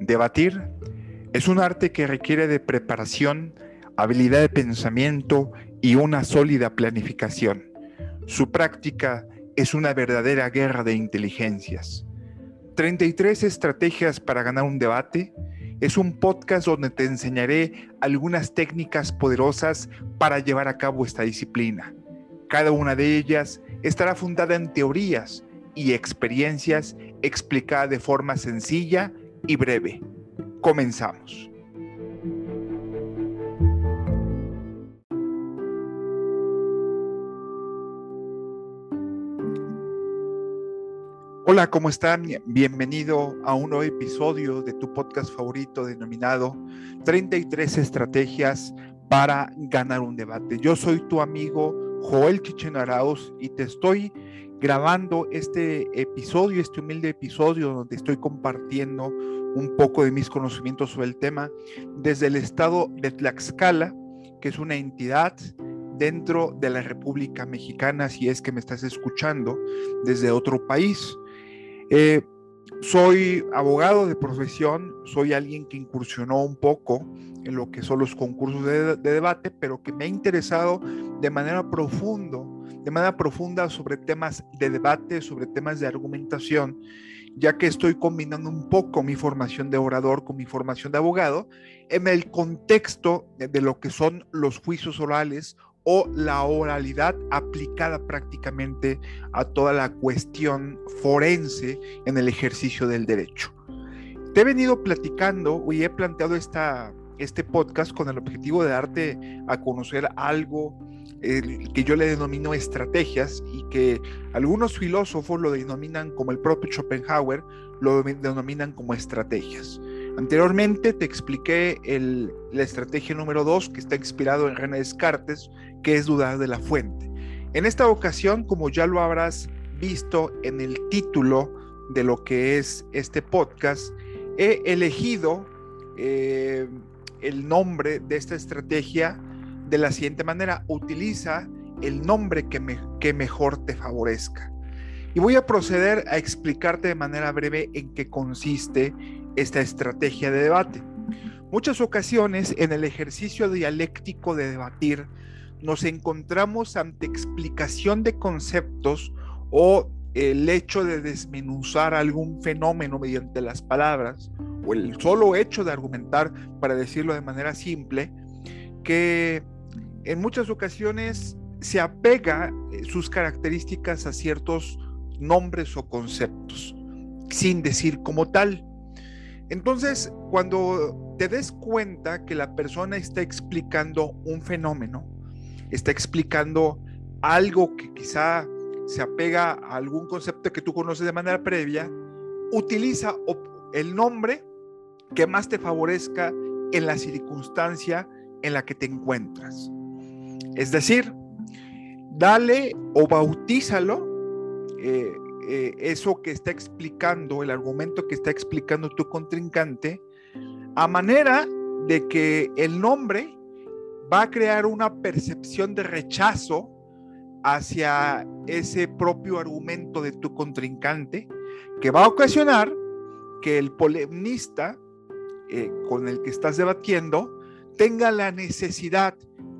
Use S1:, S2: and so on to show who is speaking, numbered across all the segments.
S1: Debatir es un arte que requiere de preparación, habilidad de pensamiento y una sólida planificación. Su práctica es una verdadera guerra de inteligencias. 33 estrategias para ganar un debate es un podcast donde te enseñaré algunas técnicas poderosas para llevar a cabo esta disciplina. Cada una de ellas estará fundada en teorías y experiencias explicadas de forma sencilla y breve. Comenzamos. Hola, ¿cómo están? Bienvenido a un nuevo episodio de tu podcast favorito denominado 33 estrategias para ganar un debate. Yo soy tu amigo Joel Chichen Arauz y te estoy grabando este episodio, este humilde episodio donde estoy compartiendo un poco de mis conocimientos sobre el tema desde el estado de Tlaxcala, que es una entidad dentro de la República Mexicana, si es que me estás escuchando desde otro país. Eh, soy abogado de profesión, soy alguien que incursionó un poco en lo que son los concursos de, de debate, pero que me ha interesado de manera profunda de manera profunda sobre temas de debate, sobre temas de argumentación, ya que estoy combinando un poco mi formación de orador con mi formación de abogado en el contexto de lo que son los juicios orales o la oralidad aplicada prácticamente a toda la cuestión forense en el ejercicio del derecho. Te he venido platicando y he planteado esta, este podcast con el objetivo de darte a conocer algo que yo le denomino estrategias y que algunos filósofos lo denominan como el propio Schopenhauer, lo denominan como estrategias. Anteriormente te expliqué la estrategia número dos que está inspirado en René Descartes, que es dudar de la fuente. En esta ocasión, como ya lo habrás visto en el título de lo que es este podcast, he elegido eh, el nombre de esta estrategia de la siguiente manera, utiliza el nombre que, que mejor te favorezca. Y voy a proceder a explicarte de manera breve en qué consiste esta estrategia de debate. Muchas ocasiones en el ejercicio dialéctico de debatir nos encontramos ante explicación de conceptos o el hecho de desmenuzar algún fenómeno mediante las palabras o el solo hecho de argumentar, para decirlo de manera simple, que en muchas ocasiones se apega eh, sus características a ciertos nombres o conceptos, sin decir como tal. Entonces, cuando te des cuenta que la persona está explicando un fenómeno, está explicando algo que quizá se apega a algún concepto que tú conoces de manera previa, utiliza el nombre que más te favorezca en la circunstancia en la que te encuentras. Es decir, dale o bautízalo eh, eh, eso que está explicando, el argumento que está explicando tu contrincante, a manera de que el nombre va a crear una percepción de rechazo hacia ese propio argumento de tu contrincante, que va a ocasionar que el polemista eh, con el que estás debatiendo tenga la necesidad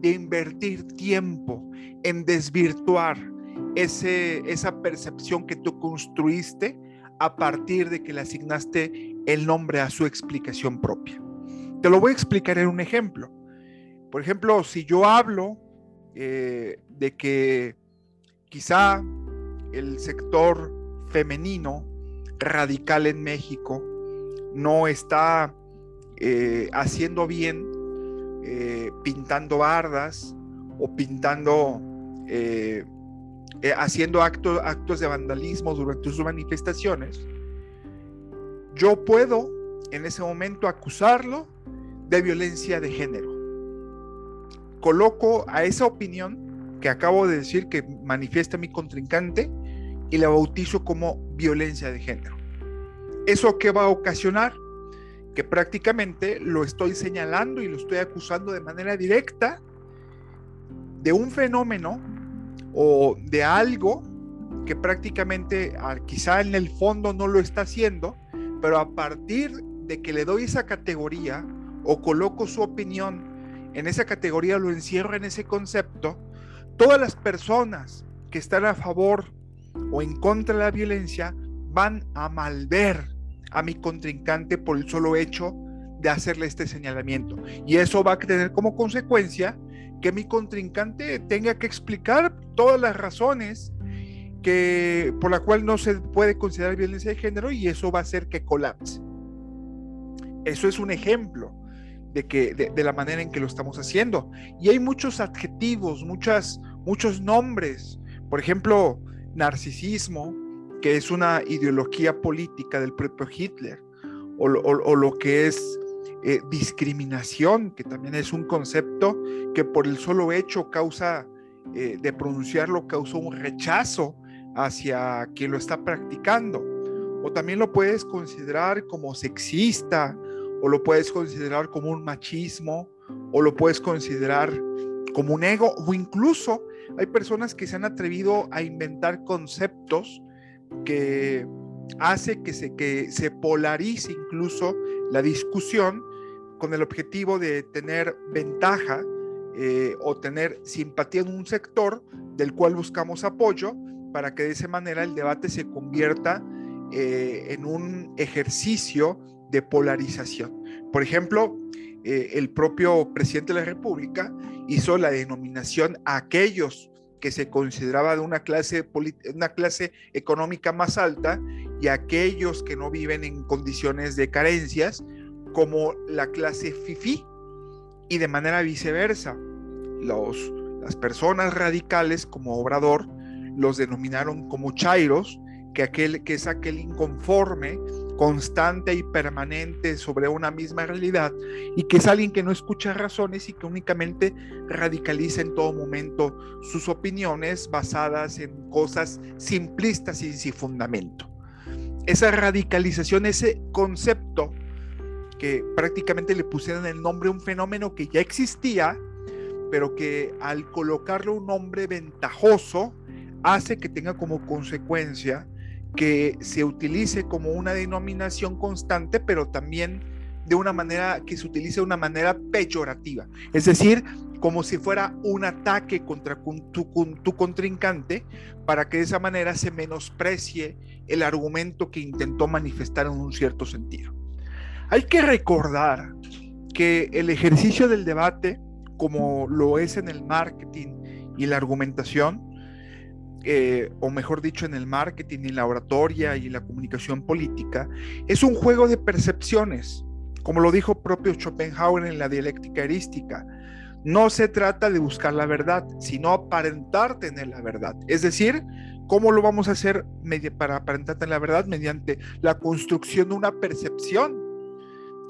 S1: de invertir tiempo en desvirtuar ese, esa percepción que tú construiste a partir de que le asignaste el nombre a su explicación propia. Te lo voy a explicar en un ejemplo. Por ejemplo, si yo hablo eh, de que quizá el sector femenino radical en México no está eh, haciendo bien eh, pintando bardas o pintando, eh, haciendo actos, actos de vandalismo durante sus manifestaciones, yo puedo en ese momento acusarlo de violencia de género. Coloco a esa opinión que acabo de decir que manifiesta mi contrincante y la bautizo como violencia de género. ¿Eso qué va a ocasionar? que prácticamente lo estoy señalando y lo estoy acusando de manera directa de un fenómeno o de algo que prácticamente ah, quizá en el fondo no lo está haciendo, pero a partir de que le doy esa categoría o coloco su opinión en esa categoría, lo encierro en ese concepto, todas las personas que están a favor o en contra de la violencia van a malver a mi contrincante por el solo hecho de hacerle este señalamiento. Y eso va a tener como consecuencia que mi contrincante tenga que explicar todas las razones que, por la cual no se puede considerar violencia de género y eso va a hacer que colapse. Eso es un ejemplo de, que, de, la manera en que lo estamos haciendo. Y hay muchos adjetivos, muchas, muchos nombres. Por ejemplo, narcisismo, que es una ideología política del propio Hitler, o, lo que es eh, discriminación, que también es un concepto que por el solo hecho causa eh, de pronunciarlo, causa un rechazo hacia quien lo está practicando. O también lo puedes considerar como sexista, o lo puedes considerar como un machismo, o lo puedes considerar como un ego, o incluso hay personas que se han atrevido a inventar conceptos que hace que se, que se polarice incluso la discusión con el objetivo de tener ventaja eh, o tener simpatía en un sector del cual buscamos apoyo para que de esa manera el debate se convierta eh, en un ejercicio de polarización. Por ejemplo, eh, el propio presidente de la República hizo la denominación a aquellos que se consideraba de una clase, una clase económica más alta y aquellos que no viven en condiciones de carencias como la clase FIFI y de manera viceversa. Los, las personas radicales como Obrador los denominaron como chairos, que, aquel, que es aquel inconforme, constante y permanente sobre una misma realidad y que es alguien que no escucha razones y que únicamente radicaliza en todo momento sus opiniones basadas en cosas simplistas y sin fundamento. Esa radicalización, ese concepto que prácticamente le pusieron el nombre a un fenómeno que ya existía, pero que al colocarle un nombre ventajoso hace que tenga como consecuencia que se utilice como una denominación constante, pero también de una manera que se utilice de una manera peyorativa, es decir, como si fuera un ataque contra tu, tu contrincante para que de esa manera se menosprecie el argumento que intentó manifestar en un cierto sentido. Hay que recordar que el ejercicio del debate, como lo es en el marketing y la argumentación, eh, o mejor dicho, en el marketing y la oratoria y la comunicación política, es un juego de percepciones, como lo dijo propio Schopenhauer en la dialéctica erística. No se trata de buscar la verdad, sino aparentar tener la verdad. Es decir, ¿cómo lo vamos a hacer para aparentar tener la verdad? Mediante la construcción de una percepción,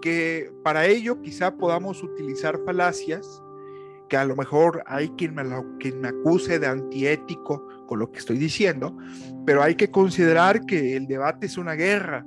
S1: que para ello quizá podamos utilizar falacias, que a lo mejor hay quien me, quien me acuse de antiético con lo que estoy diciendo, pero hay que considerar que el debate es una guerra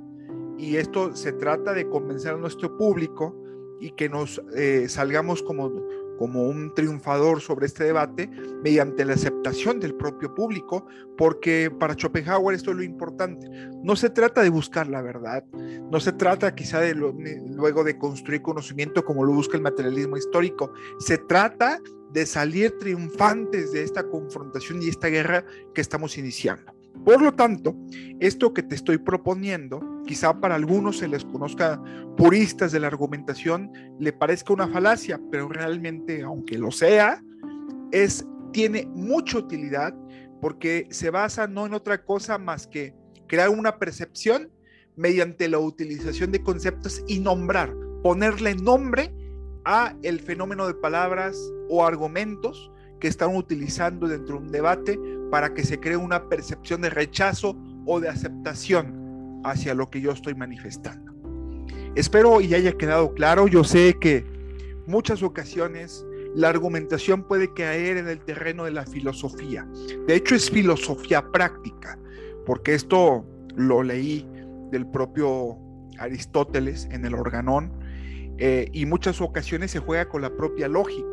S1: y esto se trata de convencer a nuestro público y que nos eh, salgamos como, como un triunfador sobre este debate mediante la aceptación del propio público, porque para Schopenhauer esto es lo importante. No se trata de buscar la verdad, no se trata quizá de luego de construir conocimiento como lo busca el materialismo histórico, se trata de salir triunfantes de esta confrontación y esta guerra que estamos iniciando. Por lo tanto, esto que te estoy proponiendo, quizá para algunos se les conozca puristas de la argumentación, le parezca una falacia, pero realmente, aunque lo sea, es, tiene mucha utilidad porque se basa no en otra cosa más que crear una percepción mediante la utilización de conceptos y nombrar, ponerle nombre a el fenómeno de palabras o argumentos que están utilizando dentro de un debate para que se cree una percepción de rechazo o de aceptación hacia lo que yo estoy manifestando. Espero y haya quedado claro, yo sé que muchas ocasiones la argumentación puede caer en el terreno de la filosofía. De hecho es filosofía práctica, porque esto lo leí del propio Aristóteles en el organón, eh, y muchas ocasiones se juega con la propia lógica.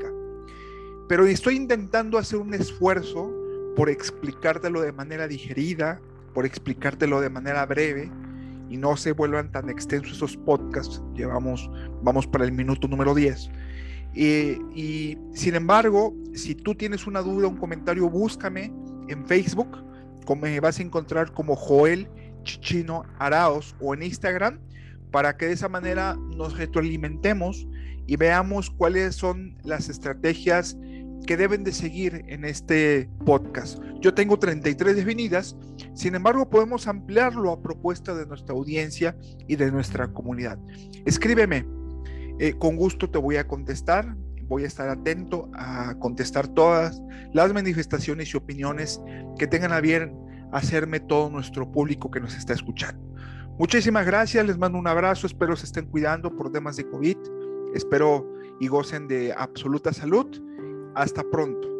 S1: Pero estoy intentando hacer un esfuerzo por explicártelo de manera digerida, por explicártelo de manera breve y no se vuelvan tan extensos esos podcasts. Llevamos, vamos para el minuto número 10. y sin embargo, si tú tienes una duda, un comentario, búscame en Facebook, me vas a encontrar como Joel Chichino Araos o en Instagram, para que de esa manera nos retroalimentemos y veamos cuáles son las estrategias que deben de seguir en este podcast. Yo tengo 33 definidas, sin embargo podemos ampliarlo a propuesta de nuestra audiencia y de nuestra comunidad. Escríbeme, eh, con gusto te voy a contestar, voy a estar atento a contestar todas las manifestaciones y opiniones que tengan a bien hacerme todo nuestro público que nos está escuchando. Muchísimas gracias, les mando un abrazo, espero se estén cuidando por temas de COVID, espero y gocen de absoluta salud. Hasta pronto.